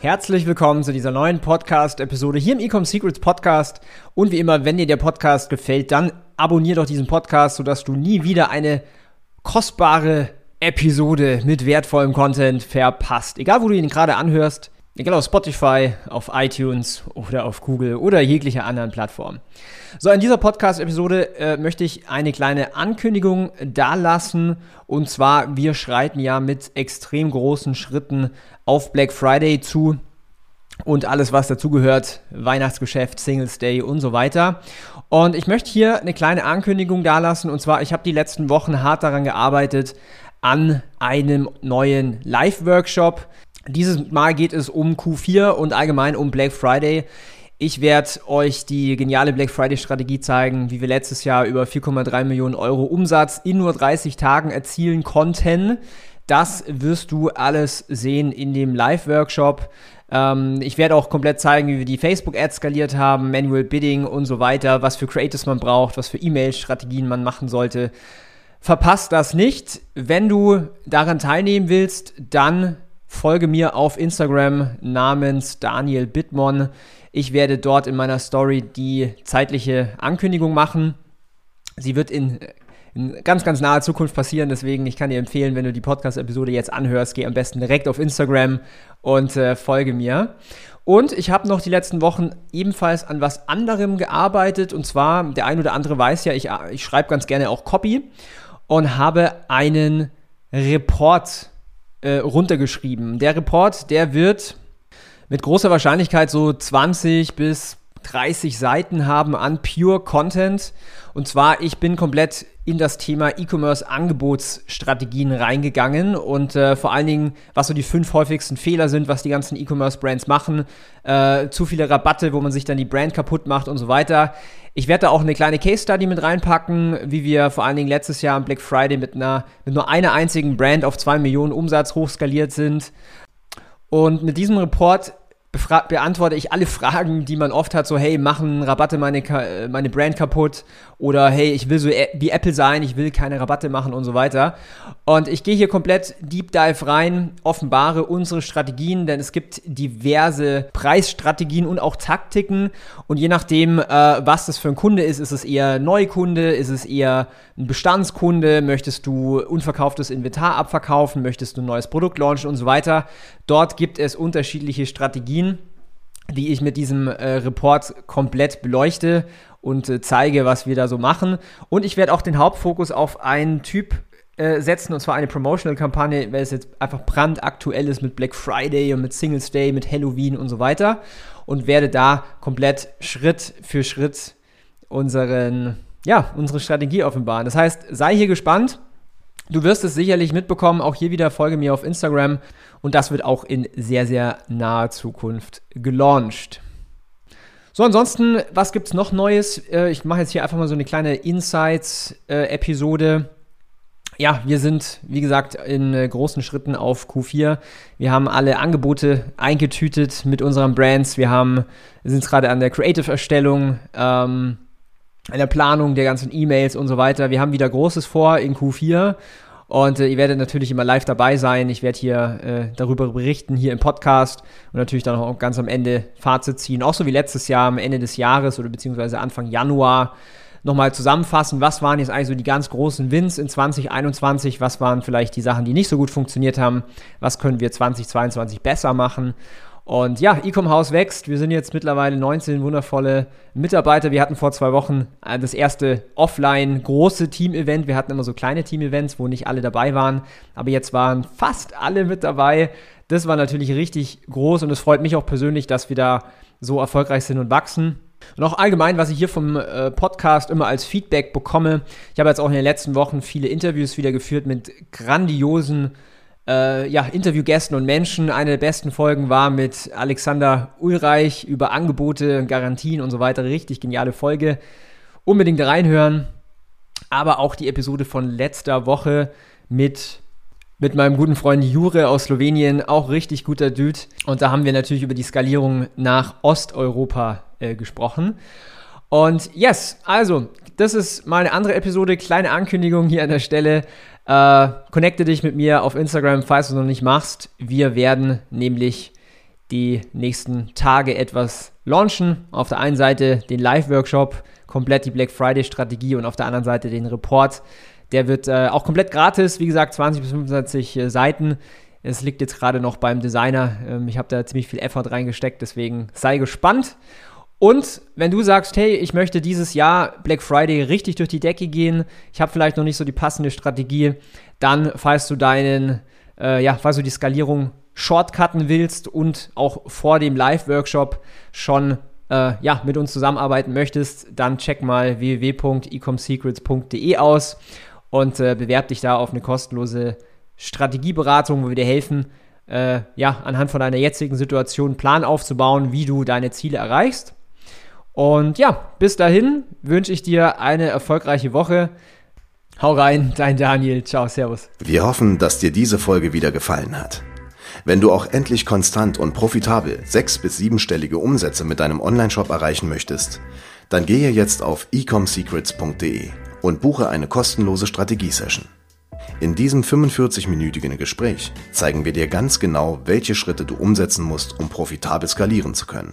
Herzlich willkommen zu dieser neuen Podcast-Episode hier im Ecom Secrets Podcast. Und wie immer, wenn dir der Podcast gefällt, dann abonnier doch diesen Podcast, sodass du nie wieder eine kostbare Episode mit wertvollem Content verpasst. Egal, wo du ihn gerade anhörst, egal auf Spotify, auf iTunes oder auf Google oder jeglicher anderen Plattform. So, in dieser Podcast-Episode äh, möchte ich eine kleine Ankündigung dalassen. Und zwar, wir schreiten ja mit extrem großen Schritten auf Black Friday zu und alles, was dazugehört, Weihnachtsgeschäft, Singles Day und so weiter. Und ich möchte hier eine kleine Ankündigung dalassen. Und zwar, ich habe die letzten Wochen hart daran gearbeitet, an einem neuen Live-Workshop. Dieses Mal geht es um Q4 und allgemein um Black Friday. Ich werde euch die geniale Black Friday-Strategie zeigen, wie wir letztes Jahr über 4,3 Millionen Euro Umsatz in nur 30 Tagen erzielen konnten. Das wirst du alles sehen in dem Live-Workshop. Ähm, ich werde auch komplett zeigen, wie wir die Facebook-Ads skaliert haben, Manual Bidding und so weiter, was für Creatives man braucht, was für E-Mail-Strategien man machen sollte. Verpasst das nicht. Wenn du daran teilnehmen willst, dann folge mir auf Instagram namens Daniel Bittmon. Ich werde dort in meiner Story die zeitliche Ankündigung machen. Sie wird in, in ganz, ganz naher Zukunft passieren. Deswegen, ich kann dir empfehlen, wenn du die Podcast-Episode jetzt anhörst, geh am besten direkt auf Instagram und äh, folge mir. Und ich habe noch die letzten Wochen ebenfalls an was anderem gearbeitet. Und zwar, der ein oder andere weiß ja, ich, ich schreibe ganz gerne auch Copy und habe einen Report äh, runtergeschrieben. Der Report, der wird mit großer Wahrscheinlichkeit so 20 bis 30 Seiten haben an Pure Content. Und zwar, ich bin komplett in das Thema E-Commerce-Angebotsstrategien reingegangen und äh, vor allen Dingen, was so die fünf häufigsten Fehler sind, was die ganzen E-Commerce-Brands machen, äh, zu viele Rabatte, wo man sich dann die Brand kaputt macht und so weiter. Ich werde da auch eine kleine Case-Study mit reinpacken, wie wir vor allen Dingen letztes Jahr am Black Friday mit, einer, mit nur einer einzigen Brand auf zwei Millionen Umsatz hochskaliert sind. Und mit diesem Report beantworte ich alle Fragen, die man oft hat, so hey, machen Rabatte meine, äh, meine Brand kaputt oder hey, ich will so wie Apple sein, ich will keine Rabatte machen und so weiter. Und ich gehe hier komplett Deep Dive rein, offenbare unsere Strategien, denn es gibt diverse Preisstrategien und auch Taktiken und je nachdem, äh, was das für ein Kunde ist, ist es eher Neukunde, ist es eher ein Bestandskunde, möchtest du unverkauftes Inventar abverkaufen, möchtest du ein neues Produkt launchen und so weiter. Dort gibt es unterschiedliche Strategien die ich mit diesem äh, Report komplett beleuchte und äh, zeige, was wir da so machen. Und ich werde auch den Hauptfokus auf einen Typ äh, setzen, und zwar eine Promotional-Kampagne, weil es jetzt einfach brandaktuell ist mit Black Friday und mit Singles Day, mit Halloween und so weiter. Und werde da komplett Schritt für Schritt unseren, ja, unsere Strategie offenbaren. Das heißt, sei hier gespannt. Du wirst es sicherlich mitbekommen, auch hier wieder folge mir auf Instagram und das wird auch in sehr, sehr naher Zukunft gelauncht. So, ansonsten, was gibt es noch Neues? Äh, ich mache jetzt hier einfach mal so eine kleine Insights-Episode. ja, wir sind, wie gesagt, in äh, großen Schritten auf Q4. Wir haben alle Angebote eingetütet mit unseren Brands. Wir haben, sind gerade an der Creative-Erstellung, ähm, an der Planung der ganzen E-Mails und so weiter. Wir haben wieder Großes vor in Q4 und äh, ihr werdet natürlich immer live dabei sein. Ich werde hier äh, darüber berichten, hier im Podcast und natürlich dann auch ganz am Ende Fazit ziehen. Auch so wie letztes Jahr am Ende des Jahres oder beziehungsweise Anfang Januar nochmal zusammenfassen, was waren jetzt eigentlich so die ganz großen Wins in 2021, was waren vielleicht die Sachen, die nicht so gut funktioniert haben, was können wir 2022 besser machen und ja, Ecom House wächst. Wir sind jetzt mittlerweile 19 wundervolle Mitarbeiter. Wir hatten vor zwei Wochen äh, das erste offline große Team-Event. Wir hatten immer so kleine Team-Events, wo nicht alle dabei waren. Aber jetzt waren fast alle mit dabei. Das war natürlich richtig groß und es freut mich auch persönlich, dass wir da so erfolgreich sind und wachsen. Und auch allgemein, was ich hier vom äh, Podcast immer als Feedback bekomme. Ich habe jetzt auch in den letzten Wochen viele Interviews wieder geführt mit grandiosen äh, ja, Interviewgästen und Menschen. Eine der besten Folgen war mit Alexander Ulreich über Angebote, Garantien und so weiter. Richtig geniale Folge. Unbedingt reinhören. aber auch die Episode von letzter Woche mit mit meinem guten Freund Jure aus Slowenien, auch richtig guter Dude. Und da haben wir natürlich über die Skalierung nach Osteuropa äh, gesprochen. Und yes, also, das ist mal eine andere Episode, kleine Ankündigung hier an der Stelle. Äh, connecte dich mit mir auf Instagram, falls du es noch nicht machst. Wir werden nämlich die nächsten Tage etwas launchen. Auf der einen Seite den Live-Workshop, komplett die Black Friday-Strategie und auf der anderen Seite den Report der wird äh, auch komplett gratis, wie gesagt, 20 bis 25 äh, Seiten. Es liegt jetzt gerade noch beim Designer. Ähm, ich habe da ziemlich viel Effort reingesteckt, deswegen sei gespannt. Und wenn du sagst, hey, ich möchte dieses Jahr Black Friday richtig durch die Decke gehen, ich habe vielleicht noch nicht so die passende Strategie, dann, falls du deinen, äh, ja, falls du die Skalierung shortcutten willst und auch vor dem Live-Workshop schon äh, ja, mit uns zusammenarbeiten möchtest, dann check mal www.ecomsecrets.de aus und äh, bewerb dich da auf eine kostenlose Strategieberatung, wo wir dir helfen, äh, ja, anhand von deiner jetzigen Situation einen Plan aufzubauen, wie du deine Ziele erreichst. Und ja, bis dahin wünsche ich dir eine erfolgreiche Woche. Hau rein, dein Daniel. Ciao, Servus. Wir hoffen, dass dir diese Folge wieder gefallen hat. Wenn du auch endlich konstant und profitabel sechs- bis siebenstellige Umsätze mit deinem Onlineshop erreichen möchtest, dann gehe jetzt auf ecomsecrets.de und buche eine kostenlose Strategiesession. In diesem 45-minütigen Gespräch zeigen wir dir ganz genau, welche Schritte du umsetzen musst, um profitabel skalieren zu können.